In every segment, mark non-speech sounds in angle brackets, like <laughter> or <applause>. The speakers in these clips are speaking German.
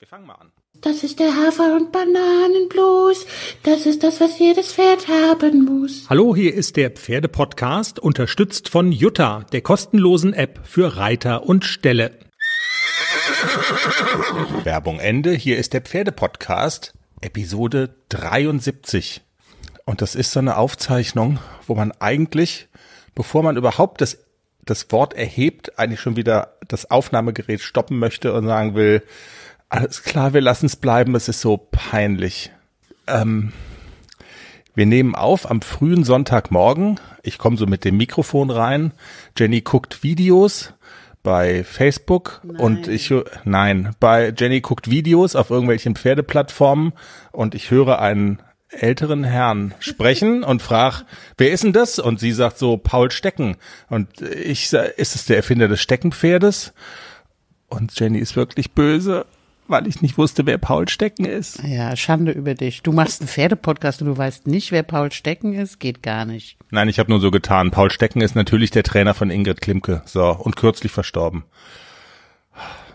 Wir fangen mal an. Das ist der Hafer- und Bananenblues. Das ist das, was jedes Pferd haben muss. Hallo, hier ist der Pferdepodcast, unterstützt von Jutta, der kostenlosen App für Reiter und Ställe. Werbung Ende. Hier ist der Pferdepodcast, Episode 73. Und das ist so eine Aufzeichnung, wo man eigentlich, bevor man überhaupt das, das Wort erhebt, eigentlich schon wieder das Aufnahmegerät stoppen möchte und sagen will, alles klar, wir lassen es bleiben, es ist so peinlich. Ähm, wir nehmen auf am frühen Sonntagmorgen. Ich komme so mit dem Mikrofon rein. Jenny guckt Videos bei Facebook Nein. und ich nein, bei Jenny guckt Videos auf irgendwelchen Pferdeplattformen und ich höre einen älteren Herrn <laughs> sprechen und frag, wer ist denn das? Und sie sagt so Paul Stecken und ich sag, ist es der Erfinder des Steckenpferdes? Und Jenny ist wirklich böse, weil ich nicht wusste, wer Paul Stecken ist. Ja, Schande über dich. Du machst einen Pferdepodcast und du weißt nicht, wer Paul Stecken ist? Geht gar nicht. Nein, ich habe nur so getan. Paul Stecken ist natürlich der Trainer von Ingrid Klimke. So, und kürzlich verstorben.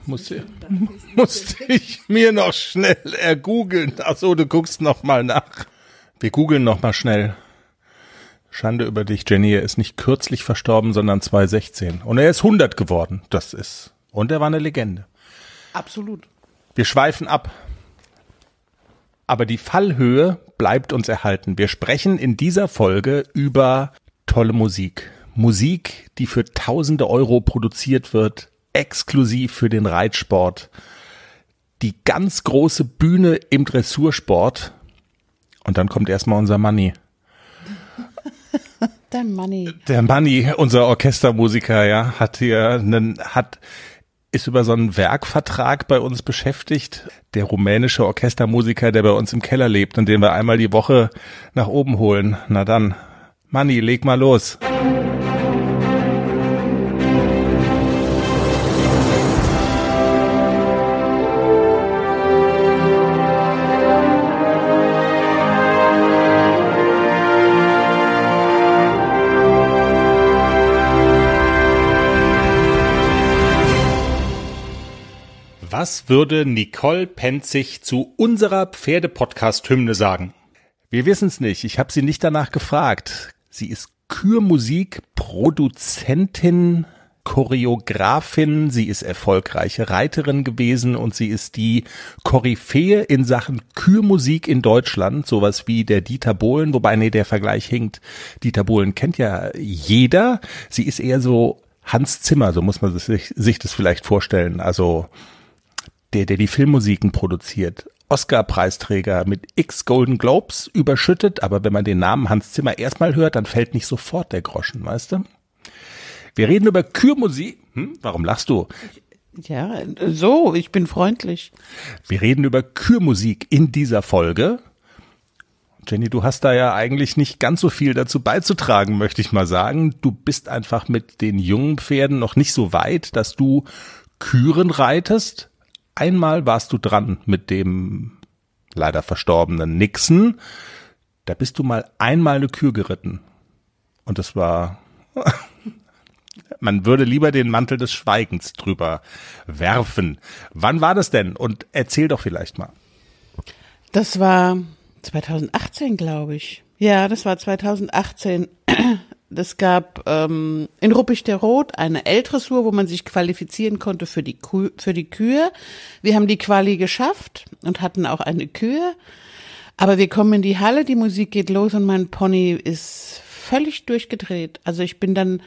Musste, <laughs> musste ich mir noch schnell ergoogeln. Ach so, du guckst noch mal nach. Wir googeln noch mal schnell. Schande über dich, Jenny. Er ist nicht kürzlich verstorben, sondern 2016. Und er ist 100 geworden. Das ist. Und er war eine Legende. Absolut. Wir schweifen ab. Aber die Fallhöhe bleibt uns erhalten. Wir sprechen in dieser Folge über tolle Musik. Musik, die für tausende Euro produziert wird, exklusiv für den Reitsport. Die ganz große Bühne im Dressursport. Und dann kommt erstmal unser Money. Der Money. Der Manni, unser Orchestermusiker, ja, hat hier einen, hat, ist über so einen Werkvertrag bei uns beschäftigt. Der rumänische Orchestermusiker, der bei uns im Keller lebt und den wir einmal die Woche nach oben holen. Na dann, Manni, leg mal los. Was würde Nicole Penzig zu unserer Pferdepodcast-Hymne sagen? Wir wissen's nicht. Ich habe sie nicht danach gefragt. Sie ist Kürmusik, Produzentin, Choreografin, sie ist erfolgreiche Reiterin gewesen und sie ist die Koryphäe in Sachen Kürmusik in Deutschland, sowas wie der Dieter Bohlen, wobei nee, der Vergleich hinkt. Dieter Bohlen kennt ja jeder. Sie ist eher so Hans Zimmer, so muss man sich, sich das vielleicht vorstellen. Also der, der die Filmmusiken produziert. Oscar-Preisträger mit X Golden Globes überschüttet, aber wenn man den Namen Hans Zimmer erstmal hört, dann fällt nicht sofort der Groschen, weißt du? Wir reden über Kürmusik. Hm, warum lachst du? Ja, so, ich bin freundlich. Wir reden über Kürmusik in dieser Folge. Jenny, du hast da ja eigentlich nicht ganz so viel dazu beizutragen, möchte ich mal sagen. Du bist einfach mit den jungen Pferden noch nicht so weit, dass du Küren reitest. Einmal warst du dran mit dem leider verstorbenen Nixon. Da bist du mal einmal eine Kür geritten. Und das war, <laughs> man würde lieber den Mantel des Schweigens drüber werfen. Wann war das denn? Und erzähl doch vielleicht mal. Das war 2018, glaube ich. Ja, das war 2018. <clears throat> Es gab ähm, in Ruppig der Rot eine L-Dressur, wo man sich qualifizieren konnte für die, Kuh, für die Kühe. Wir haben die Quali geschafft und hatten auch eine Kühe. Aber wir kommen in die Halle, die Musik geht los und mein Pony ist völlig durchgedreht. Also ich bin dann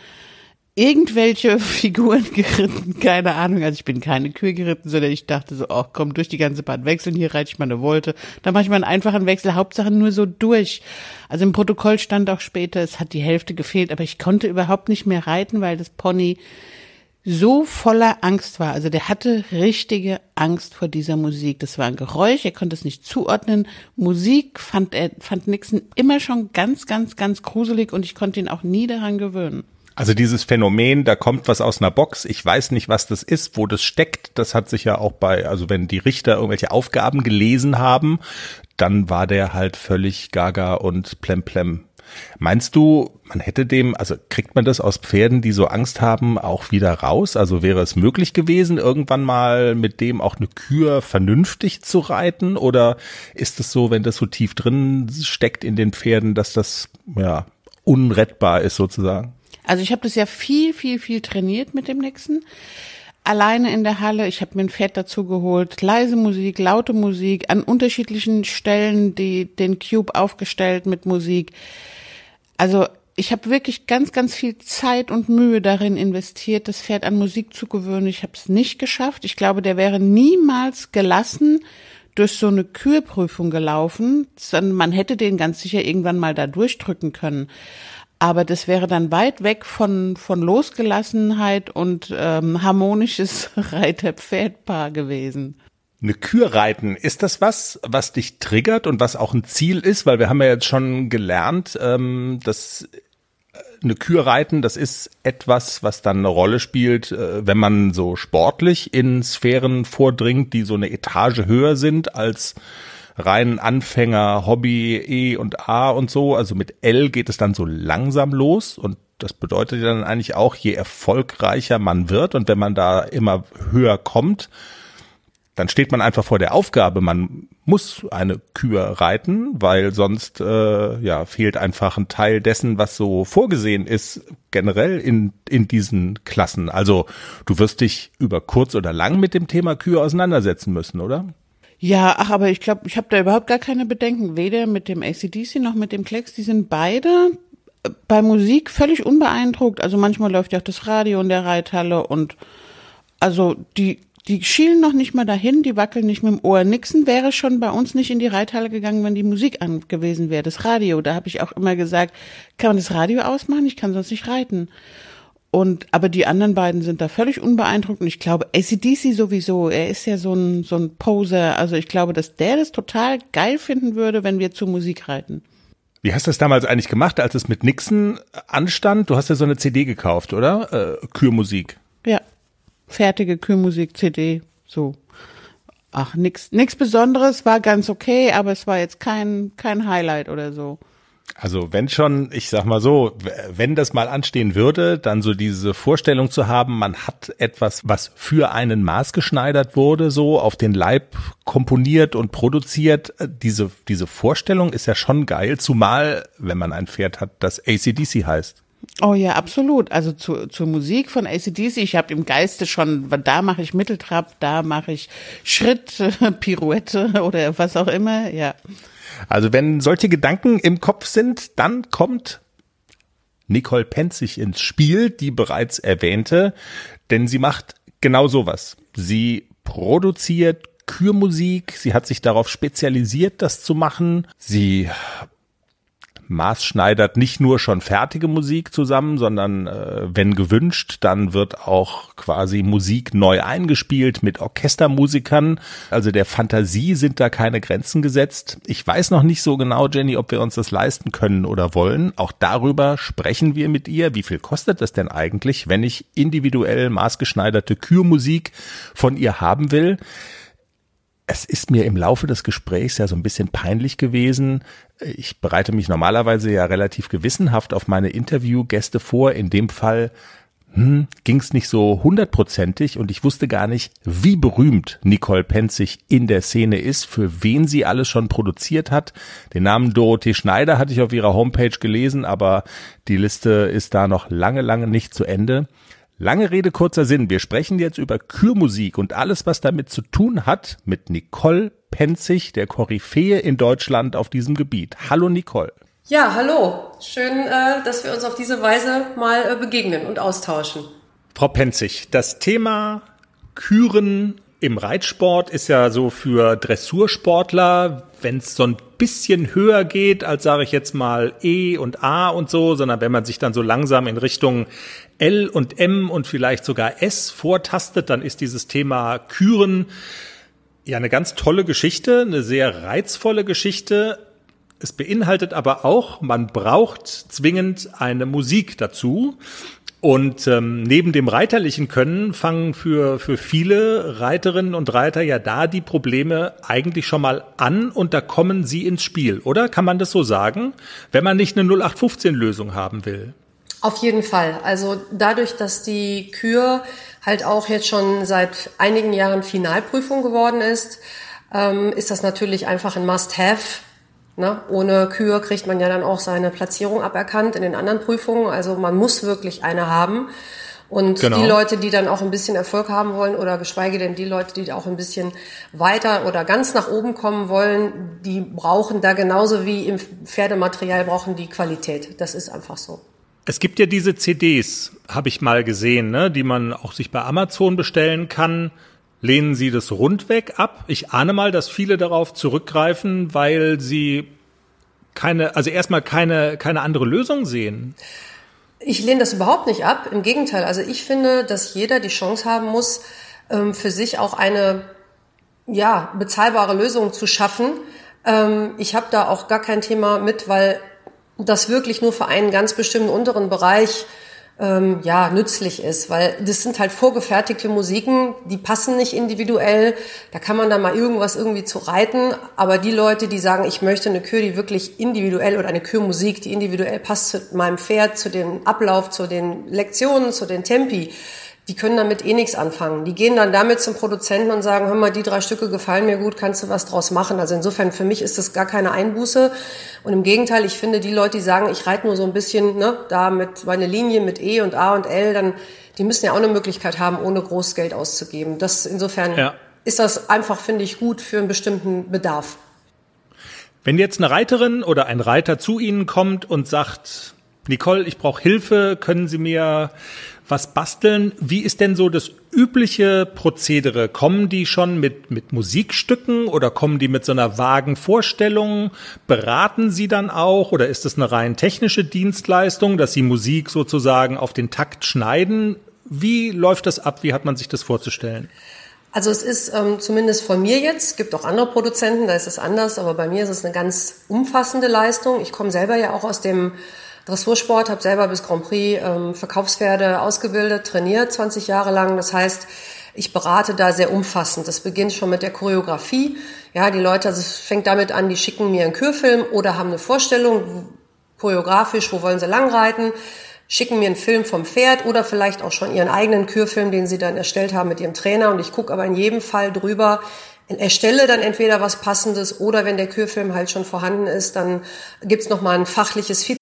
irgendwelche <laughs> Figuren geritten, keine Ahnung. Also ich bin keine Kühe geritten, sondern ich dachte so, oh komm, durch die ganze Bahn wechseln, hier reite ich mal eine Wolte. Da mache ich mal einen einfachen Wechsel, Hauptsache nur so durch. Also im Protokoll stand auch später, es hat die Hälfte gefehlt, aber ich konnte überhaupt nicht mehr reiten, weil das Pony so voller Angst war. Also der hatte richtige Angst vor dieser Musik. Das war ein Geräusch, er konnte es nicht zuordnen. Musik fand er, fand Nixon immer schon ganz, ganz, ganz gruselig und ich konnte ihn auch nie daran gewöhnen. Also dieses Phänomen, da kommt was aus einer Box, ich weiß nicht, was das ist, wo das steckt, das hat sich ja auch bei, also wenn die Richter irgendwelche Aufgaben gelesen haben, dann war der halt völlig gaga und plemplem. Meinst du, man hätte dem, also kriegt man das aus Pferden, die so Angst haben, auch wieder raus? Also wäre es möglich gewesen, irgendwann mal mit dem auch eine Kür vernünftig zu reiten? Oder ist es so, wenn das so tief drin steckt in den Pferden, dass das ja unrettbar ist sozusagen? Also ich habe das ja viel, viel, viel trainiert mit dem Nixon alleine in der Halle. Ich habe mir ein Pferd dazu geholt, leise Musik, laute Musik, an unterschiedlichen Stellen die den Cube aufgestellt mit Musik. Also ich habe wirklich ganz, ganz viel Zeit und Mühe darin investiert, das Pferd an Musik zu gewöhnen. Ich habe es nicht geschafft. Ich glaube, der wäre niemals gelassen durch so eine Kürprüfung gelaufen, sondern man hätte den ganz sicher irgendwann mal da durchdrücken können. Aber das wäre dann weit weg von, von Losgelassenheit und ähm, harmonisches <laughs> Reiter-Pferd-Paar gewesen. Eine Kür reiten, ist das was, was dich triggert und was auch ein Ziel ist? Weil wir haben ja jetzt schon gelernt, ähm, dass äh, eine Kür reiten, das ist etwas, was dann eine Rolle spielt, äh, wenn man so sportlich in Sphären vordringt, die so eine Etage höher sind als rein Anfänger, Hobby, E und A und so. Also mit L geht es dann so langsam los und das bedeutet ja dann eigentlich auch, je erfolgreicher man wird und wenn man da immer höher kommt, dann steht man einfach vor der Aufgabe, man muss eine Kür reiten, weil sonst äh, ja fehlt einfach ein Teil dessen, was so vorgesehen ist generell in in diesen Klassen. Also du wirst dich über kurz oder lang mit dem Thema Kür auseinandersetzen müssen, oder? Ja, ach, aber ich glaube, ich habe da überhaupt gar keine Bedenken. Weder mit dem ACDC noch mit dem Klecks. Die sind beide äh, bei Musik völlig unbeeindruckt. Also manchmal läuft ja auch das Radio in der Reithalle und also die die schielen noch nicht mal dahin, die wackeln nicht mit dem Ohr. Nixon wäre schon bei uns nicht in die Reithalle gegangen, wenn die Musik an gewesen wäre, das Radio. Da habe ich auch immer gesagt, kann man das Radio ausmachen? Ich kann sonst nicht reiten. Und, aber die anderen beiden sind da völlig unbeeindruckt und ich glaube, ACDC sowieso, er ist ja so ein, so ein Poser. Also ich glaube, dass der das total geil finden würde, wenn wir zu Musik reiten. Wie hast du das damals eigentlich gemacht, als es mit Nixon anstand? Du hast ja so eine CD gekauft, oder? Äh, Kürmusik. Ja. Fertige Kürmusik, CD, so. Ach, nix, nix Besonderes, war ganz okay, aber es war jetzt kein, kein Highlight oder so. Also wenn schon, ich sag mal so, wenn das mal anstehen würde, dann so diese Vorstellung zu haben, man hat etwas, was für einen maßgeschneidert wurde, so auf den Leib komponiert und produziert, diese, diese Vorstellung ist ja schon geil, zumal wenn man ein Pferd hat, das ACDC heißt. Oh ja, absolut. Also zu, zur Musik von ACDC, ich habe im Geiste schon, da mache ich Mitteltrab, da mache ich Schritt, <laughs> Pirouette oder was auch immer, ja. Also wenn solche Gedanken im Kopf sind, dann kommt Nicole Penzig ins Spiel, die bereits erwähnte, denn sie macht genau sowas. Sie produziert Kürmusik, sie hat sich darauf spezialisiert, das zu machen. Sie maßschneidert nicht nur schon fertige Musik zusammen, sondern äh, wenn gewünscht, dann wird auch quasi Musik neu eingespielt mit Orchestermusikern. Also der Fantasie sind da keine Grenzen gesetzt. Ich weiß noch nicht so genau, Jenny, ob wir uns das leisten können oder wollen. Auch darüber sprechen wir mit ihr. Wie viel kostet das denn eigentlich, wenn ich individuell maßgeschneiderte Kürmusik von ihr haben will? Es ist mir im Laufe des Gesprächs ja so ein bisschen peinlich gewesen. Ich bereite mich normalerweise ja relativ gewissenhaft auf meine Interviewgäste vor. In dem Fall hm, ging es nicht so hundertprozentig und ich wusste gar nicht, wie berühmt Nicole Penzig in der Szene ist, für wen sie alles schon produziert hat. Den Namen Dorothee Schneider hatte ich auf ihrer Homepage gelesen, aber die Liste ist da noch lange, lange nicht zu Ende. Lange Rede, kurzer Sinn. Wir sprechen jetzt über Kürmusik und alles, was damit zu tun hat, mit Nicole Penzig, der Koryphäe in Deutschland auf diesem Gebiet. Hallo Nicole. Ja, hallo. Schön, äh, dass wir uns auf diese Weise mal äh, begegnen und austauschen. Frau Penzig, das Thema Küren im Reitsport ist ja so für Dressursportler, wenn es so ein bisschen höher geht, als sage ich jetzt mal E und A und so, sondern wenn man sich dann so langsam in Richtung L und M und vielleicht sogar S vortastet, dann ist dieses Thema Küren ja eine ganz tolle Geschichte, eine sehr reizvolle Geschichte. Es beinhaltet aber auch, man braucht zwingend eine Musik dazu. Und ähm, neben dem reiterlichen Können fangen für, für viele Reiterinnen und Reiter ja da die Probleme eigentlich schon mal an und da kommen sie ins Spiel, oder? Kann man das so sagen? Wenn man nicht eine 0815-Lösung haben will. Auf jeden Fall. Also dadurch, dass die Kür halt auch jetzt schon seit einigen Jahren Finalprüfung geworden ist, ähm, ist das natürlich einfach ein Must-Have Ne? Ohne Kühe kriegt man ja dann auch seine Platzierung aberkannt in den anderen Prüfungen. Also man muss wirklich eine haben. Und genau. die Leute, die dann auch ein bisschen Erfolg haben wollen oder geschweige denn die Leute, die auch ein bisschen weiter oder ganz nach oben kommen wollen, die brauchen da genauso wie im Pferdematerial brauchen die Qualität. Das ist einfach so. Es gibt ja diese CDs, habe ich mal gesehen, ne, die man auch sich bei Amazon bestellen kann Lehnen Sie das rundweg ab? Ich ahne mal, dass viele darauf zurückgreifen, weil sie keine, also erstmal keine, keine andere Lösung sehen. Ich lehne das überhaupt nicht ab. Im Gegenteil. Also ich finde, dass jeder die Chance haben muss, ähm, für sich auch eine, ja, bezahlbare Lösung zu schaffen. Ähm, ich habe da auch gar kein Thema mit, weil das wirklich nur für einen ganz bestimmten unteren Bereich ähm, ja nützlich ist, weil das sind halt vorgefertigte Musiken, die passen nicht individuell. Da kann man dann mal irgendwas irgendwie zu reiten, aber die Leute, die sagen, ich möchte eine Kür, die wirklich individuell oder eine Kürmusik, die individuell passt zu meinem Pferd, zu dem Ablauf, zu den Lektionen, zu den Tempi, die können damit eh nichts anfangen. Die gehen dann damit zum Produzenten und sagen, hör mal, die drei Stücke gefallen mir gut, kannst du was draus machen? Also insofern, für mich ist das gar keine Einbuße. Und im Gegenteil, ich finde, die Leute, die sagen, ich reite nur so ein bisschen, ne, da mit meine Linie mit E und A und L, dann, die müssen ja auch eine Möglichkeit haben, ohne groß Geld auszugeben. Das, insofern ja. ist das einfach, finde ich, gut für einen bestimmten Bedarf. Wenn jetzt eine Reiterin oder ein Reiter zu Ihnen kommt und sagt, Nicole, ich brauche Hilfe, können Sie mir was basteln. Wie ist denn so das übliche Prozedere? Kommen die schon mit, mit Musikstücken oder kommen die mit so einer vagen Vorstellung? Beraten sie dann auch oder ist es eine rein technische Dienstleistung, dass sie Musik sozusagen auf den Takt schneiden? Wie läuft das ab? Wie hat man sich das vorzustellen? Also es ist ähm, zumindest von mir jetzt, es gibt auch andere Produzenten, da ist es anders, aber bei mir ist es eine ganz umfassende Leistung. Ich komme selber ja auch aus dem Dressursport, habe selber bis Grand Prix ähm, Verkaufspferde ausgebildet, trainiert 20 Jahre lang. Das heißt, ich berate da sehr umfassend. Das beginnt schon mit der Choreografie. Ja, die Leute, also es fängt damit an, die schicken mir einen Kürfilm oder haben eine Vorstellung, choreografisch, wo wollen sie langreiten, schicken mir einen Film vom Pferd oder vielleicht auch schon ihren eigenen Kürfilm, den sie dann erstellt haben mit ihrem Trainer. Und ich gucke aber in jedem Fall drüber, erstelle dann entweder was Passendes oder wenn der Kürfilm halt schon vorhanden ist, dann gibt's noch mal ein fachliches Feedback.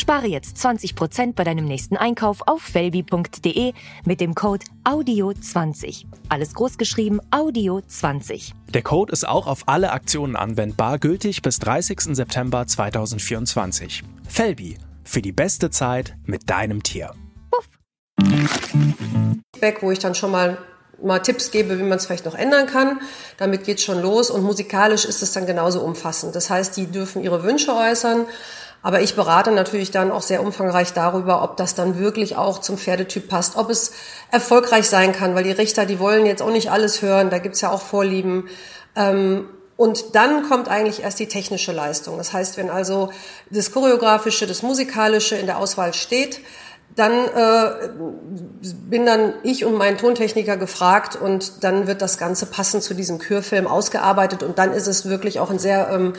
Spare jetzt 20% bei deinem nächsten Einkauf auf felbi.de mit dem Code AUDIO20. Alles großgeschrieben AUDIO20. Der Code ist auch auf alle Aktionen anwendbar, gültig bis 30. September 2024. Felbi, für die beste Zeit mit deinem Tier. Puff. Wo ich dann schon mal mal Tipps gebe, wie man es vielleicht noch ändern kann. Damit geht's schon los und musikalisch ist es dann genauso umfassend. Das heißt, die dürfen ihre Wünsche äußern aber ich berate natürlich dann auch sehr umfangreich darüber, ob das dann wirklich auch zum Pferdetyp passt, ob es erfolgreich sein kann, weil die Richter, die wollen jetzt auch nicht alles hören, da gibt's ja auch Vorlieben. Ähm, und dann kommt eigentlich erst die technische Leistung. Das heißt, wenn also das Choreografische, das Musikalische in der Auswahl steht, dann äh, bin dann ich und mein Tontechniker gefragt und dann wird das Ganze passend zu diesem Kürfilm ausgearbeitet und dann ist es wirklich auch ein sehr ähm,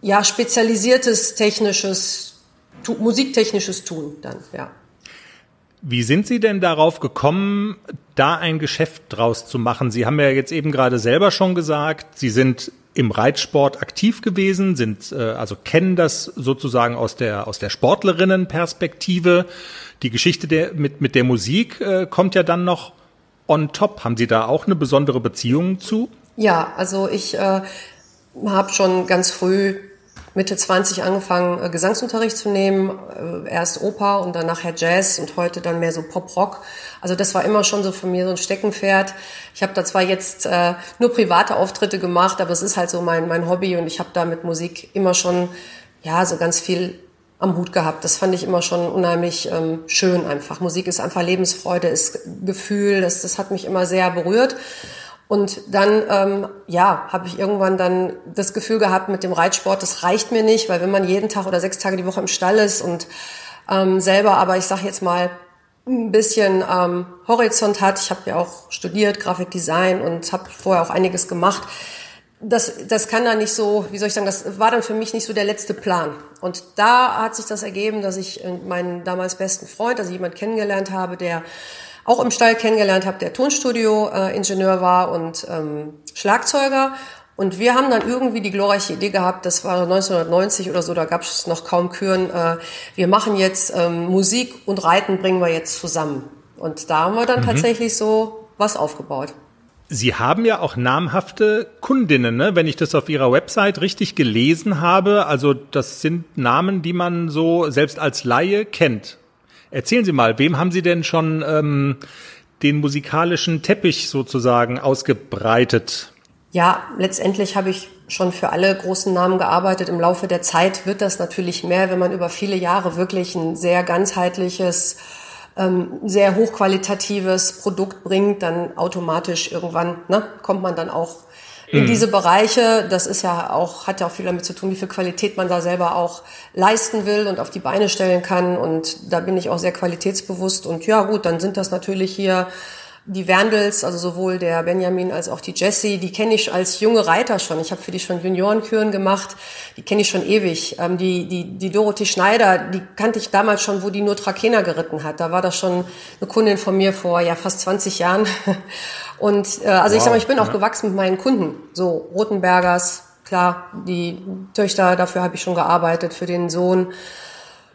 ja, spezialisiertes technisches, musiktechnisches Tun dann, ja. Wie sind Sie denn darauf gekommen, da ein Geschäft draus zu machen? Sie haben ja jetzt eben gerade selber schon gesagt, Sie sind im Reitsport aktiv gewesen, sind äh, also kennen das sozusagen aus der aus der Sportlerinnenperspektive. Die Geschichte der mit mit der Musik äh, kommt ja dann noch on top. Haben Sie da auch eine besondere Beziehung zu? Ja, also ich äh, habe schon ganz früh Mitte 20 angefangen, äh, Gesangsunterricht zu nehmen. Äh, erst Oper und dann nachher Jazz und heute dann mehr so Pop-Rock. Also das war immer schon so von mir so ein Steckenpferd. Ich habe da zwar jetzt äh, nur private Auftritte gemacht, aber es ist halt so mein, mein Hobby und ich habe da mit Musik immer schon ja so ganz viel am Hut gehabt. Das fand ich immer schon unheimlich ähm, schön einfach. Musik ist einfach Lebensfreude, ist Gefühl, das, das hat mich immer sehr berührt. Und dann, ähm, ja, habe ich irgendwann dann das Gefühl gehabt mit dem Reitsport, das reicht mir nicht, weil wenn man jeden Tag oder sechs Tage die Woche im Stall ist und ähm, selber, aber ich sage jetzt mal, ein bisschen ähm, Horizont hat. Ich habe ja auch studiert, Grafikdesign und habe vorher auch einiges gemacht. Das, das kann dann nicht so, wie soll ich sagen, das war dann für mich nicht so der letzte Plan. Und da hat sich das ergeben, dass ich meinen damals besten Freund, also jemand kennengelernt habe, der auch im Stall kennengelernt habe, der Tonstudio-Ingenieur war und ähm, Schlagzeuger. Und wir haben dann irgendwie die glorreiche Idee gehabt, das war 1990 oder so, da gab es noch kaum Küren, äh, wir machen jetzt ähm, Musik und Reiten bringen wir jetzt zusammen. Und da haben wir dann mhm. tatsächlich so was aufgebaut. Sie haben ja auch namhafte Kundinnen, ne? wenn ich das auf Ihrer Website richtig gelesen habe. Also das sind Namen, die man so selbst als Laie kennt. Erzählen Sie mal, wem haben Sie denn schon ähm, den musikalischen Teppich sozusagen ausgebreitet? Ja, letztendlich habe ich schon für alle großen Namen gearbeitet. Im Laufe der Zeit wird das natürlich mehr, wenn man über viele Jahre wirklich ein sehr ganzheitliches, ähm, sehr hochqualitatives Produkt bringt, dann automatisch irgendwann ne, kommt man dann auch in mhm. diese Bereiche. Das ist ja auch, hat ja auch viel damit zu tun, wie viel Qualität man da selber auch leisten will und auf die Beine stellen kann. Und da bin ich auch sehr qualitätsbewusst. Und ja, gut, dann sind das natürlich hier die Werndels, also sowohl der Benjamin als auch die Jessie, die kenne ich als junge Reiter schon. Ich habe für die schon Juniorenküren gemacht. Die kenne ich schon ewig. Ähm, die, die, die Dorothee Schneider, die kannte ich damals schon, wo die nur Trakehner geritten hat. Da war das schon eine Kundin von mir vor ja fast 20 Jahren. <laughs> Und äh, also wow. ich sag mal, ich bin auch gewachsen mit meinen Kunden. So Rotenbergers, klar, die Töchter, dafür habe ich schon gearbeitet, für den Sohn.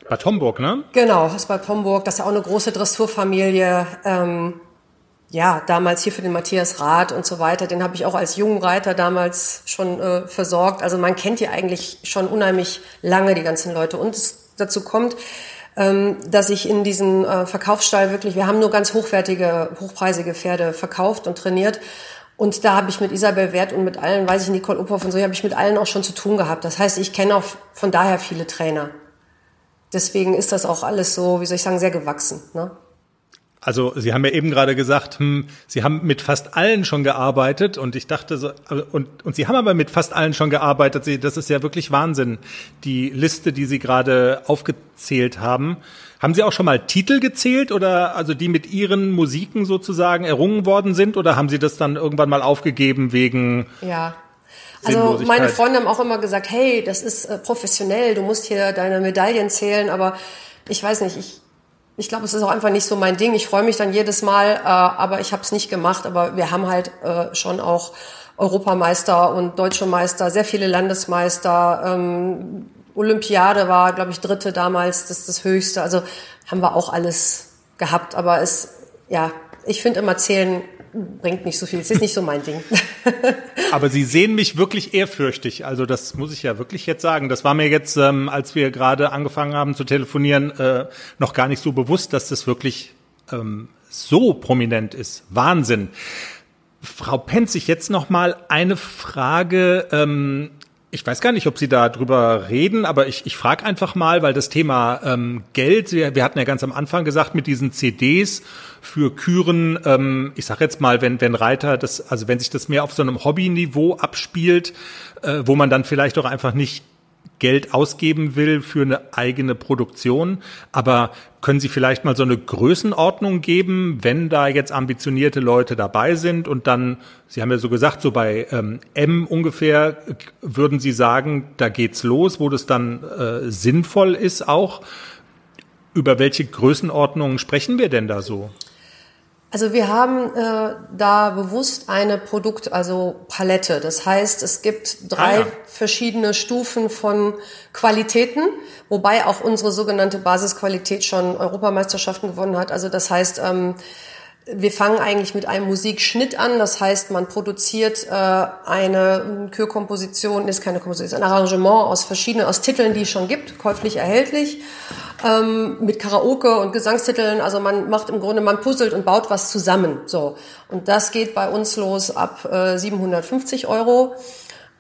Bad Homburg, ne? Genau, ist Bad Homburg. Das ist ja auch eine große Dressurfamilie. Ähm, ja, damals hier für den Matthias Rath und so weiter, den habe ich auch als jungen Reiter damals schon äh, versorgt. Also man kennt hier eigentlich schon unheimlich lange die ganzen Leute. Und es dazu kommt, dass ich in diesem äh, Verkaufsstall wirklich, wir haben nur ganz hochwertige, hochpreisige Pferde verkauft und trainiert. Und da habe ich mit Isabel Wert und mit allen, weiß ich, Nicole Uphoff und so, habe ich mit allen auch schon zu tun gehabt. Das heißt, ich kenne auch von daher viele Trainer. Deswegen ist das auch alles so, wie soll ich sagen, sehr gewachsen. Ne? Also Sie haben ja eben gerade gesagt, hm, Sie haben mit fast allen schon gearbeitet und ich dachte so, also, und, und Sie haben aber mit fast allen schon gearbeitet. Sie, das ist ja wirklich Wahnsinn, die Liste, die Sie gerade aufgezählt haben. Haben Sie auch schon mal Titel gezählt oder also die mit Ihren Musiken sozusagen errungen worden sind oder haben Sie das dann irgendwann mal aufgegeben wegen ja. Also meine Freunde haben auch immer gesagt, hey, das ist äh, professionell, du musst hier deine Medaillen zählen, aber ich weiß nicht, ich ich glaube, es ist auch einfach nicht so mein Ding. Ich freue mich dann jedes Mal, äh, aber ich habe es nicht gemacht. Aber wir haben halt äh, schon auch Europameister und Deutsche Meister, sehr viele Landesmeister. Ähm, Olympiade war, glaube ich, dritte damals, das ist das höchste. Also haben wir auch alles gehabt. Aber es, ja, ich finde immer zählen bringt nicht so viel. Es ist nicht so mein Ding. <laughs> Aber Sie sehen mich wirklich ehrfürchtig. Also das muss ich ja wirklich jetzt sagen. Das war mir jetzt, ähm, als wir gerade angefangen haben zu telefonieren, äh, noch gar nicht so bewusst, dass das wirklich ähm, so prominent ist. Wahnsinn. Frau Penzig, jetzt noch mal eine Frage. Ähm, ich weiß gar nicht, ob Sie da drüber reden, aber ich, ich frage einfach mal, weil das Thema ähm, Geld, wir, wir hatten ja ganz am Anfang gesagt, mit diesen CDs für Küren, ähm, ich sag jetzt mal, wenn, wenn Reiter das, also wenn sich das mehr auf so einem Hobbyniveau abspielt, äh, wo man dann vielleicht auch einfach nicht Geld ausgeben will für eine eigene Produktion. Aber können Sie vielleicht mal so eine Größenordnung geben, wenn da jetzt ambitionierte Leute dabei sind und dann, Sie haben ja so gesagt, so bei ähm, M ungefähr, würden Sie sagen, da geht's los, wo das dann äh, sinnvoll ist auch? Über welche Größenordnungen sprechen wir denn da so? Also wir haben äh, da bewusst eine Produkt, also Palette. Das heißt, es gibt drei ah, ja. verschiedene Stufen von Qualitäten, wobei auch unsere sogenannte Basisqualität schon Europameisterschaften gewonnen hat. Also das heißt, ähm, wir fangen eigentlich mit einem Musikschnitt an. Das heißt, man produziert äh, eine Kürkomposition, ist keine Komposition, ein Arrangement aus verschiedenen, aus Titeln, die es schon gibt, käuflich erhältlich, ähm, mit Karaoke und Gesangstiteln. Also man macht im Grunde, man puzzelt und baut was zusammen. So und das geht bei uns los ab äh, 750 Euro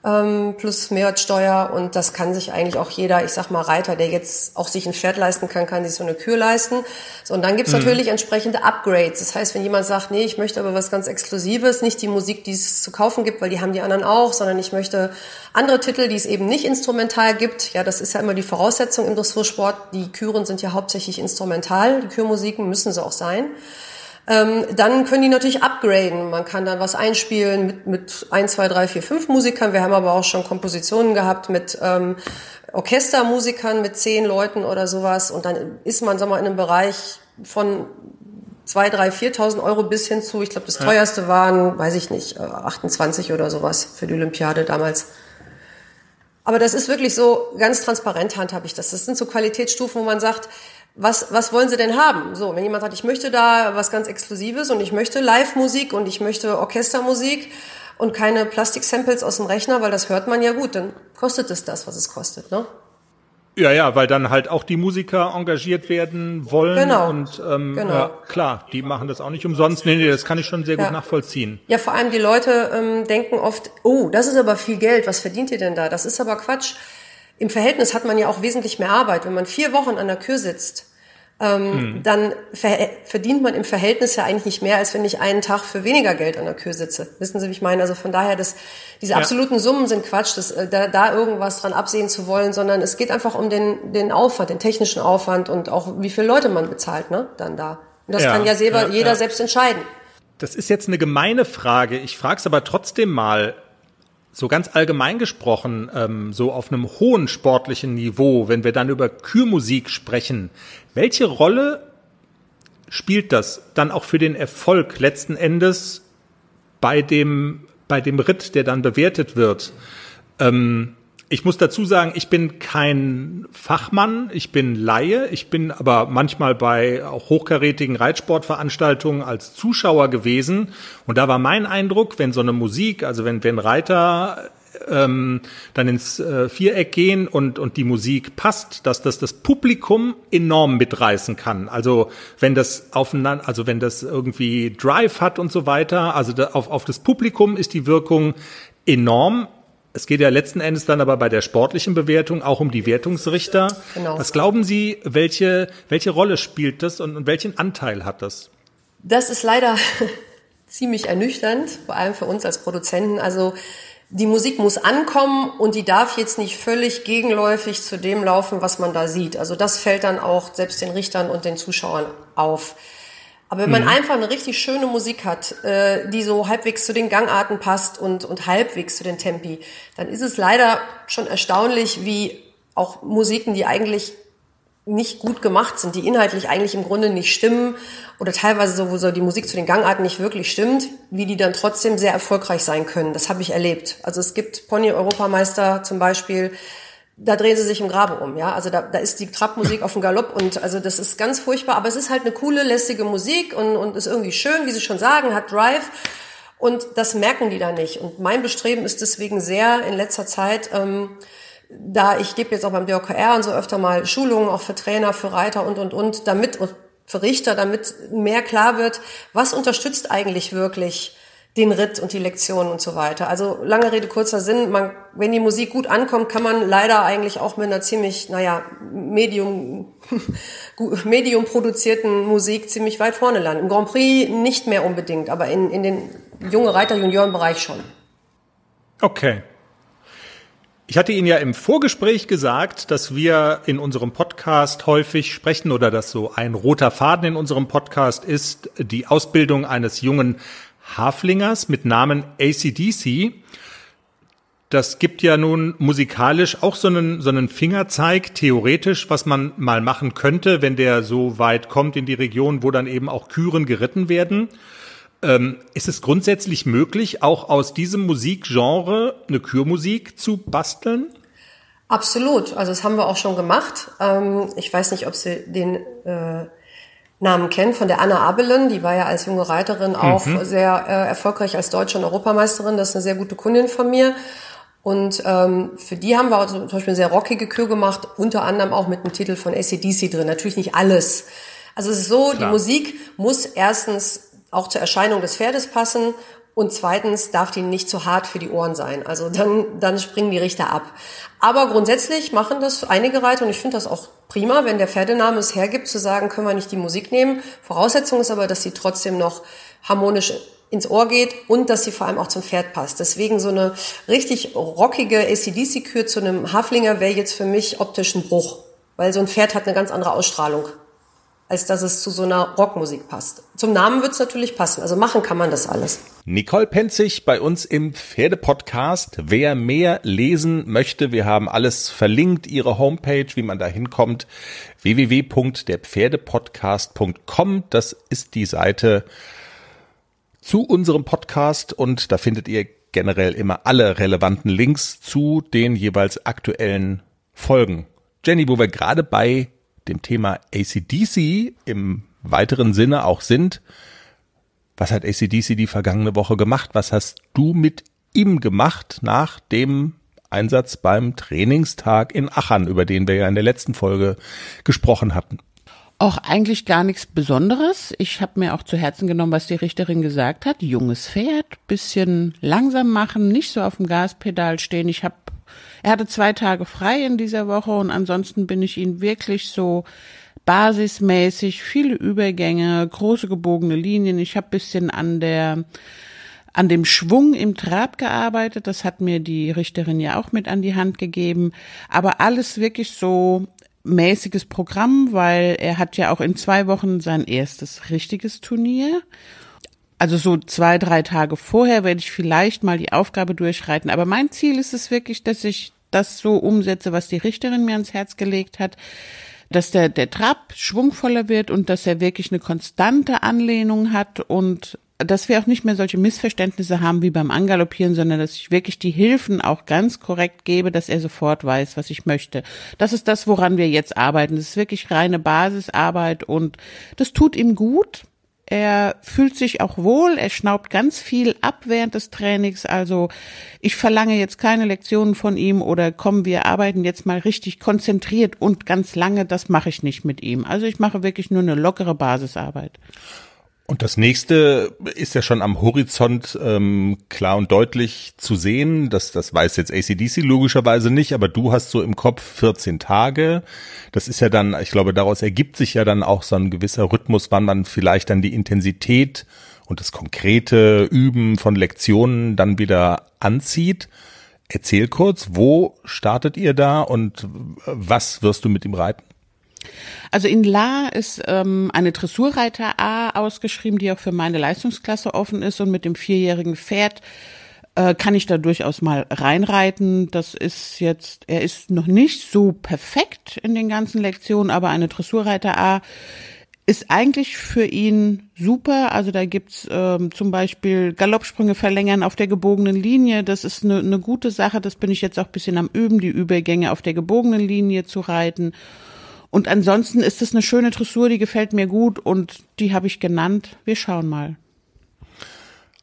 ähm, plus Mehrwertsteuer und das kann sich eigentlich auch jeder, ich sag mal Reiter, der jetzt auch sich ein Pferd leisten kann, kann sich so eine Kür leisten. So, und dann gibt's mhm. natürlich entsprechende Upgrades. Das heißt, wenn jemand sagt, nee, ich möchte aber was ganz Exklusives, nicht die Musik, die es zu kaufen gibt, weil die haben die anderen auch, sondern ich möchte andere Titel, die es eben nicht instrumental gibt. Ja, das ist ja immer die Voraussetzung im Dressursport. Die Küren sind ja hauptsächlich instrumental. Die Kürmusiken müssen sie auch sein. Ähm, dann können die natürlich upgraden. Man kann dann was einspielen mit, mit ein, zwei, drei, vier, fünf Musikern. Wir haben aber auch schon Kompositionen gehabt mit ähm, Orchestermusikern, mit zehn Leuten oder sowas. Und dann ist man, sag mal, in einem Bereich von zwei, drei, viertausend Euro bis hin zu, ich glaube, das teuerste waren, weiß ich nicht, 28 äh, oder sowas für die Olympiade damals. Aber das ist wirklich so ganz transparent handhab ich das. Das sind so Qualitätsstufen, wo man sagt, was, was wollen Sie denn haben? So, wenn jemand sagt, ich möchte da was ganz Exklusives und ich möchte Live-Musik und ich möchte Orchestermusik und keine Plastik-Samples aus dem Rechner, weil das hört man ja gut, dann kostet es das, was es kostet, ne? Ja, ja, weil dann halt auch die Musiker engagiert werden wollen. Genau. Und ähm, genau. ja, klar, die machen das auch nicht umsonst. Nee, nee, das kann ich schon sehr gut nachvollziehen. Ja, vor allem die Leute ähm, denken oft, oh, das ist aber viel Geld, was verdient ihr denn da? Das ist aber Quatsch im Verhältnis hat man ja auch wesentlich mehr Arbeit. Wenn man vier Wochen an der Kür sitzt, ähm, hm. dann ver verdient man im Verhältnis ja eigentlich nicht mehr, als wenn ich einen Tag für weniger Geld an der Kür sitze. Wissen Sie, wie ich meine? Also von daher, das, diese absoluten ja. Summen sind Quatsch, das, äh, da, da irgendwas dran absehen zu wollen, sondern es geht einfach um den, den Aufwand, den technischen Aufwand und auch wie viele Leute man bezahlt, ne, dann da. Und das ja, kann ja, selber, ja, jeder selbst entscheiden. Das ist jetzt eine gemeine Frage. Ich frage es aber trotzdem mal so ganz allgemein gesprochen, ähm, so auf einem hohen sportlichen Niveau, wenn wir dann über Kürmusik sprechen, welche Rolle spielt das dann auch für den Erfolg letzten Endes bei dem, bei dem Ritt, der dann bewertet wird? Ähm, ich muss dazu sagen, ich bin kein Fachmann, ich bin Laie, ich bin aber manchmal bei auch hochkarätigen Reitsportveranstaltungen als Zuschauer gewesen und da war mein Eindruck, wenn so eine Musik, also wenn, wenn Reiter ähm, dann ins äh, Viereck gehen und, und die Musik passt, dass das das Publikum enorm mitreißen kann. Also wenn das aufeinander, also wenn das irgendwie Drive hat und so weiter, also da, auf, auf das Publikum ist die Wirkung enorm. Es geht ja letzten Endes dann aber bei der sportlichen Bewertung auch um die Wertungsrichter. Genau. Was glauben Sie, welche, welche Rolle spielt das und, und welchen Anteil hat das? Das ist leider <laughs> ziemlich ernüchternd, vor allem für uns als Produzenten. Also die Musik muss ankommen und die darf jetzt nicht völlig gegenläufig zu dem laufen, was man da sieht. Also das fällt dann auch selbst den Richtern und den Zuschauern auf. Aber wenn man mhm. einfach eine richtig schöne Musik hat, äh, die so halbwegs zu den Gangarten passt und, und halbwegs zu den Tempi, dann ist es leider schon erstaunlich, wie auch Musiken, die eigentlich nicht gut gemacht sind, die inhaltlich eigentlich im Grunde nicht stimmen oder teilweise so, wo so die Musik zu den Gangarten nicht wirklich stimmt, wie die dann trotzdem sehr erfolgreich sein können. Das habe ich erlebt. Also es gibt Pony-Europameister zum Beispiel, da drehen sie sich im Grabe um, ja. Also da, da ist die Trapmusik <laughs> auf dem Galopp und also das ist ganz furchtbar, aber es ist halt eine coole, lässige Musik und, und ist irgendwie schön, wie sie schon sagen, hat Drive. Und das merken die da nicht. Und mein Bestreben ist deswegen sehr in letzter Zeit, ähm, da ich gebe jetzt auch beim DOKR und so öfter mal Schulungen, auch für Trainer, für Reiter und und und, damit und für Richter, damit mehr klar wird, was unterstützt eigentlich wirklich den Ritt und die Lektionen und so weiter. Also lange Rede, kurzer Sinn, man, wenn die Musik gut ankommt, kann man leider eigentlich auch mit einer ziemlich, naja, Medium, <laughs> Medium produzierten Musik ziemlich weit vorne landen. Im Grand Prix nicht mehr unbedingt, aber in, in den junge Reiter-Junioren-Bereich schon. Okay. Ich hatte Ihnen ja im Vorgespräch gesagt, dass wir in unserem Podcast häufig sprechen oder dass so ein roter Faden in unserem Podcast ist die Ausbildung eines jungen Haflingers mit Namen ACDC. das gibt ja nun musikalisch auch so einen, so einen Fingerzeig, theoretisch, was man mal machen könnte, wenn der so weit kommt in die Region, wo dann eben auch Küren geritten werden. Ähm, ist es grundsätzlich möglich, auch aus diesem Musikgenre eine Kürmusik zu basteln? Absolut. Also das haben wir auch schon gemacht. Ähm, ich weiß nicht, ob Sie den äh, Namen kennen von der Anna Abelen. Die war ja als junge Reiterin auch mhm. sehr äh, erfolgreich als Deutsche und Europameisterin. Das ist eine sehr gute Kundin von mir. Und ähm, für die haben wir auch zum Beispiel eine sehr rockige Kür gemacht, unter anderem auch mit dem Titel von ACDC drin. Natürlich nicht alles. Also es ist so, Klar. die Musik muss erstens auch zur Erscheinung des Pferdes passen und zweitens darf die nicht zu hart für die Ohren sein. Also dann, dann springen die Richter ab. Aber grundsätzlich machen das einige Reiter und ich finde das auch prima, wenn der Pferdename es hergibt, zu sagen, können wir nicht die Musik nehmen. Voraussetzung ist aber, dass sie trotzdem noch harmonisch ins Ohr geht und dass sie vor allem auch zum Pferd passt. Deswegen so eine richtig rockige ACDC-Kür zu einem Haflinger wäre jetzt für mich optisch ein Bruch, weil so ein Pferd hat eine ganz andere Ausstrahlung als dass es zu so einer Rockmusik passt. Zum Namen wird es natürlich passen. Also machen kann man das alles. Nicole Penzig bei uns im Pferdepodcast. Wer mehr lesen möchte, wir haben alles verlinkt, ihre Homepage, wie man da hinkommt, www.derpferdepodcast.com. Das ist die Seite zu unserem Podcast und da findet ihr generell immer alle relevanten Links zu den jeweils aktuellen Folgen. Jenny, wo wir gerade bei dem Thema ACDC im weiteren Sinne auch sind. Was hat ACDC die vergangene Woche gemacht? Was hast du mit ihm gemacht nach dem Einsatz beim Trainingstag in Aachen, über den wir ja in der letzten Folge gesprochen hatten? Auch eigentlich gar nichts Besonderes. Ich habe mir auch zu Herzen genommen, was die Richterin gesagt hat. Junges Pferd, bisschen langsam machen, nicht so auf dem Gaspedal stehen. Ich habe er hatte zwei Tage frei in dieser Woche und ansonsten bin ich ihn wirklich so basismäßig, viele Übergänge, große gebogene Linien. Ich habe bisschen an der an dem Schwung im Trab gearbeitet. Das hat mir die Richterin ja auch mit an die Hand gegeben. Aber alles wirklich so mäßiges Programm, weil er hat ja auch in zwei Wochen sein erstes richtiges Turnier. Also so zwei, drei Tage vorher werde ich vielleicht mal die Aufgabe durchreiten. Aber mein Ziel ist es wirklich, dass ich das so umsetze, was die Richterin mir ans Herz gelegt hat, dass der, der Trab schwungvoller wird und dass er wirklich eine konstante Anlehnung hat und dass wir auch nicht mehr solche Missverständnisse haben wie beim Angaloppieren, sondern dass ich wirklich die Hilfen auch ganz korrekt gebe, dass er sofort weiß, was ich möchte. Das ist das, woran wir jetzt arbeiten. Das ist wirklich reine Basisarbeit und das tut ihm gut. Er fühlt sich auch wohl, er schnaubt ganz viel ab während des Trainings. Also ich verlange jetzt keine Lektionen von ihm oder kommen, wir arbeiten jetzt mal richtig konzentriert und ganz lange. Das mache ich nicht mit ihm. Also ich mache wirklich nur eine lockere Basisarbeit. Und das nächste ist ja schon am Horizont ähm, klar und deutlich zu sehen. Das, das weiß jetzt ACDC logischerweise nicht, aber du hast so im Kopf 14 Tage. Das ist ja dann, ich glaube, daraus ergibt sich ja dann auch so ein gewisser Rhythmus, wann man vielleicht dann die Intensität und das konkrete Üben von Lektionen dann wieder anzieht. Erzähl kurz, wo startet ihr da und was wirst du mit ihm reiten? Also in La ist ähm, eine Dressurreiter A ausgeschrieben, die auch für meine Leistungsklasse offen ist und mit dem vierjährigen Pferd äh, kann ich da durchaus mal reinreiten. Das ist jetzt, er ist noch nicht so perfekt in den ganzen Lektionen, aber eine Dressurreiter A ist eigentlich für ihn super. Also da gibt's ähm, zum Beispiel Galoppsprünge verlängern auf der gebogenen Linie. Das ist eine, eine gute Sache. Das bin ich jetzt auch bisschen am Üben, die Übergänge auf der gebogenen Linie zu reiten. Und ansonsten ist es eine schöne Dressur, die gefällt mir gut und die habe ich genannt. Wir schauen mal.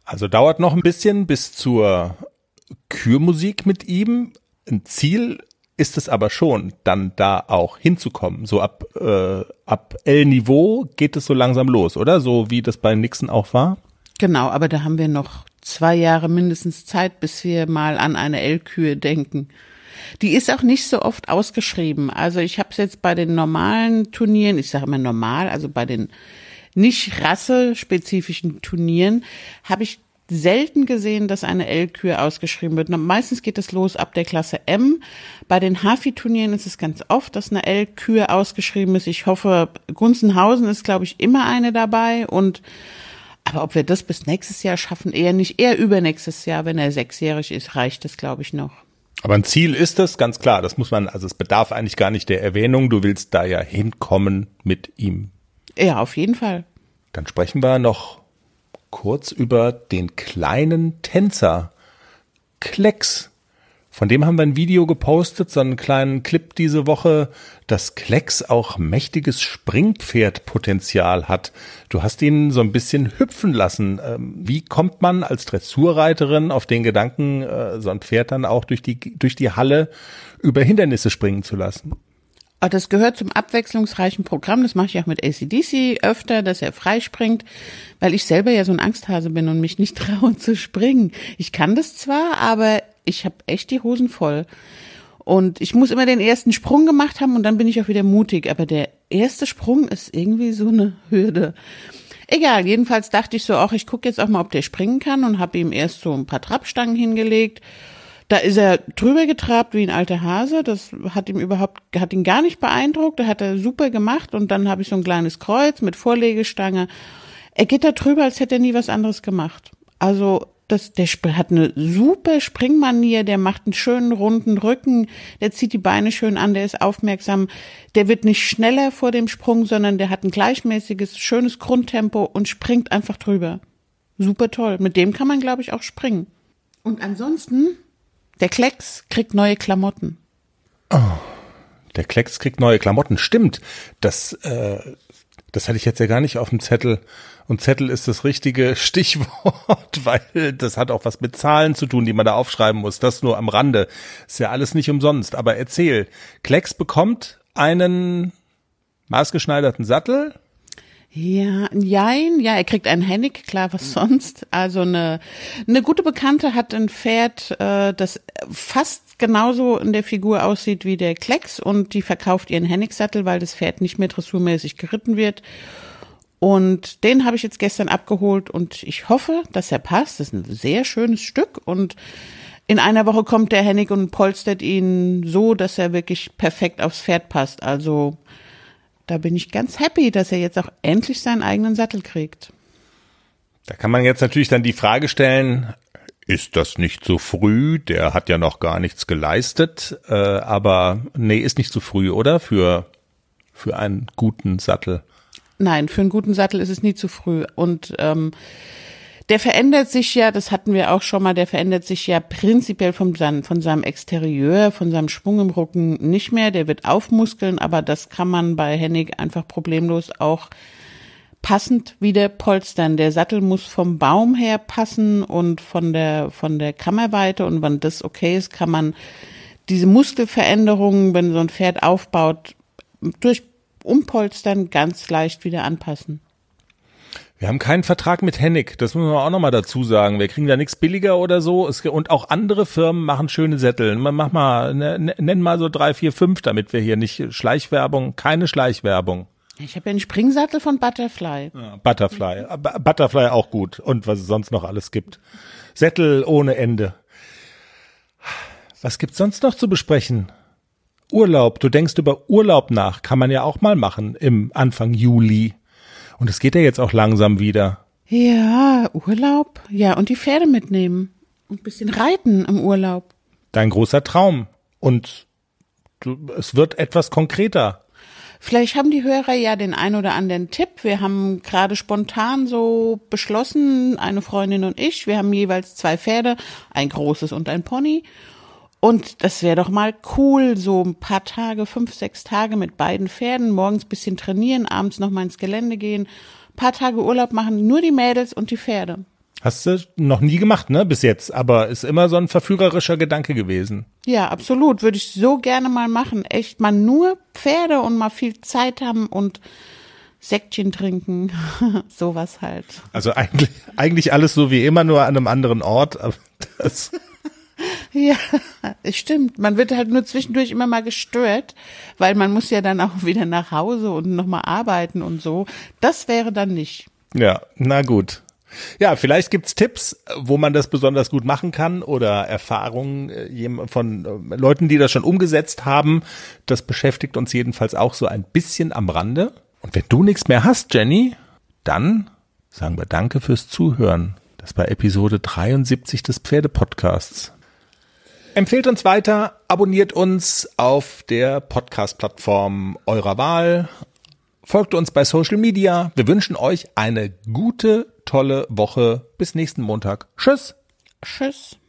Also dauert noch ein bisschen bis zur Kürmusik mit ihm. Ein Ziel ist es aber schon, dann da auch hinzukommen. So ab, äh, ab L-Niveau geht es so langsam los, oder? So wie das bei Nixon auch war? Genau, aber da haben wir noch zwei Jahre mindestens Zeit, bis wir mal an eine L-Kühe denken. Die ist auch nicht so oft ausgeschrieben. Also ich habe es jetzt bei den normalen Turnieren, ich sage immer normal, also bei den nicht rassespezifischen Turnieren, habe ich selten gesehen, dass eine L-Kür ausgeschrieben wird. Meistens geht es los ab der Klasse M. Bei den Hafi-Turnieren ist es ganz oft, dass eine L-Kür ausgeschrieben ist. Ich hoffe, Gunzenhausen ist, glaube ich, immer eine dabei und Aber ob wir das bis nächstes Jahr schaffen, eher nicht, eher übernächstes Jahr, wenn er sechsjährig ist, reicht das, glaube ich, noch. Aber ein Ziel ist es, ganz klar. Das muss man, also es bedarf eigentlich gar nicht der Erwähnung. Du willst da ja hinkommen mit ihm. Ja, auf jeden Fall. Dann sprechen wir noch kurz über den kleinen Tänzer. Klecks. Von dem haben wir ein Video gepostet, so einen kleinen Clip diese Woche, dass Klecks auch mächtiges Springpferdpotenzial hat. Du hast ihn so ein bisschen hüpfen lassen. Ähm, wie kommt man als Dressurreiterin auf den Gedanken, äh, so ein Pferd dann auch durch die, durch die Halle über Hindernisse springen zu lassen? Ah, das gehört zum abwechslungsreichen Programm. Das mache ich auch mit ACDC öfter, dass er freispringt, weil ich selber ja so ein Angsthase bin und mich nicht <laughs> traue zu springen. Ich kann das zwar, aber ich habe echt die Hosen voll. Und ich muss immer den ersten Sprung gemacht haben und dann bin ich auch wieder mutig. Aber der erste Sprung ist irgendwie so eine Hürde. Egal, jedenfalls dachte ich so, auch ich gucke jetzt auch mal, ob der springen kann und habe ihm erst so ein paar Trappstangen hingelegt da ist er drüber getrabt wie ein alter Hase. Das hat ihm überhaupt, hat ihn gar nicht beeindruckt. Da hat er super gemacht. Und dann habe ich so ein kleines Kreuz mit Vorlegestange. Er geht da drüber, als hätte er nie was anderes gemacht. Also, das, der hat eine super Springmanier, der macht einen schönen runden Rücken, der zieht die Beine schön an, der ist aufmerksam, der wird nicht schneller vor dem Sprung, sondern der hat ein gleichmäßiges, schönes Grundtempo und springt einfach drüber. Super toll. Mit dem kann man, glaube ich, auch springen. Und ansonsten der Klecks kriegt neue Klamotten. Oh, der Klecks kriegt neue Klamotten. Stimmt. Das, äh, das hatte ich jetzt ja gar nicht auf dem Zettel. Und Zettel ist das richtige <laughs> Stichwort, weil das hat auch was mit Zahlen zu tun, die man da aufschreiben muss. Das nur am Rande. Ist ja alles nicht umsonst. Aber erzähl. Klecks bekommt einen maßgeschneiderten Sattel ja, jein, ja, er kriegt einen Hennig, klar, was sonst. Also eine, eine gute Bekannte hat ein Pferd, äh, das fast genauso in der Figur aussieht wie der Klecks und die verkauft ihren Hennigsattel, weil das Pferd nicht mehr dressurmäßig geritten wird. Und den habe ich jetzt gestern abgeholt und ich hoffe, dass er passt. Das ist ein sehr schönes Stück und in einer Woche kommt der Hennig und polstert ihn so, dass er wirklich perfekt aufs Pferd passt. Also da bin ich ganz happy, dass er jetzt auch endlich seinen eigenen Sattel kriegt. Da kann man jetzt natürlich dann die Frage stellen, ist das nicht zu früh? Der hat ja noch gar nichts geleistet, äh, aber nee, ist nicht zu früh, oder? Für, für einen guten Sattel. Nein, für einen guten Sattel ist es nie zu früh. Und ähm, der verändert sich ja, das hatten wir auch schon mal, der verändert sich ja prinzipiell von seinem, von seinem Exterieur, von seinem Schwung im Rücken nicht mehr. Der wird aufmuskeln, aber das kann man bei Hennig einfach problemlos auch passend wieder polstern. Der Sattel muss vom Baum her passen und von der, von der Kammerweite und wenn das okay ist, kann man diese Muskelveränderungen, wenn so ein Pferd aufbaut, durch Umpolstern ganz leicht wieder anpassen. Wir haben keinen Vertrag mit Hennig, das müssen wir auch nochmal dazu sagen. Wir kriegen da nichts billiger oder so. und auch andere Firmen machen schöne Sättel. Mach mal, ne, ne, nenn mal so drei, vier, fünf, damit wir hier nicht Schleichwerbung, keine Schleichwerbung. Ich habe ja einen Springsattel von Butterfly. Ja, Butterfly. Butterfly auch gut. Und was es sonst noch alles gibt. Sättel ohne Ende. Was gibt's sonst noch zu besprechen? Urlaub. Du denkst über Urlaub nach. Kann man ja auch mal machen im Anfang Juli. Und es geht ja jetzt auch langsam wieder. Ja, Urlaub. Ja, und die Pferde mitnehmen. Und ein bisschen reiten im Urlaub. Dein großer Traum. Und du, es wird etwas konkreter. Vielleicht haben die Hörer ja den ein oder anderen Tipp. Wir haben gerade spontan so beschlossen, eine Freundin und ich, wir haben jeweils zwei Pferde, ein großes und ein Pony. Und das wäre doch mal cool, so ein paar Tage, fünf, sechs Tage mit beiden Pferden, morgens bisschen trainieren, abends noch mal ins Gelände gehen, paar Tage Urlaub machen, nur die Mädels und die Pferde. Hast du noch nie gemacht, ne, bis jetzt, aber ist immer so ein verführerischer Gedanke gewesen. Ja, absolut, würde ich so gerne mal machen, echt mal nur Pferde und mal viel Zeit haben und Säckchen trinken, <laughs> sowas halt. Also eigentlich, eigentlich alles so wie immer, nur an einem anderen Ort, aber <laughs> das ja, es stimmt. Man wird halt nur zwischendurch immer mal gestört, weil man muss ja dann auch <laughs> wieder nach Hause und nochmal arbeiten und so. Das wäre dann nicht. Ja, na gut. Ja, vielleicht gibt's Tipps, wo man das besonders gut machen kann oder Erfahrungen äh, von äh, Leuten, die das schon umgesetzt haben. Das beschäftigt uns jedenfalls auch so ein bisschen am Rande. Und wenn du nichts mehr hast, Jenny, dann sagen wir Danke fürs Zuhören. Das war Episode 73 des Pferdepodcasts. Empfehlt uns weiter, abonniert uns auf der Podcast-Plattform eurer Wahl, folgt uns bei Social Media. Wir wünschen euch eine gute, tolle Woche. Bis nächsten Montag. Tschüss. Tschüss.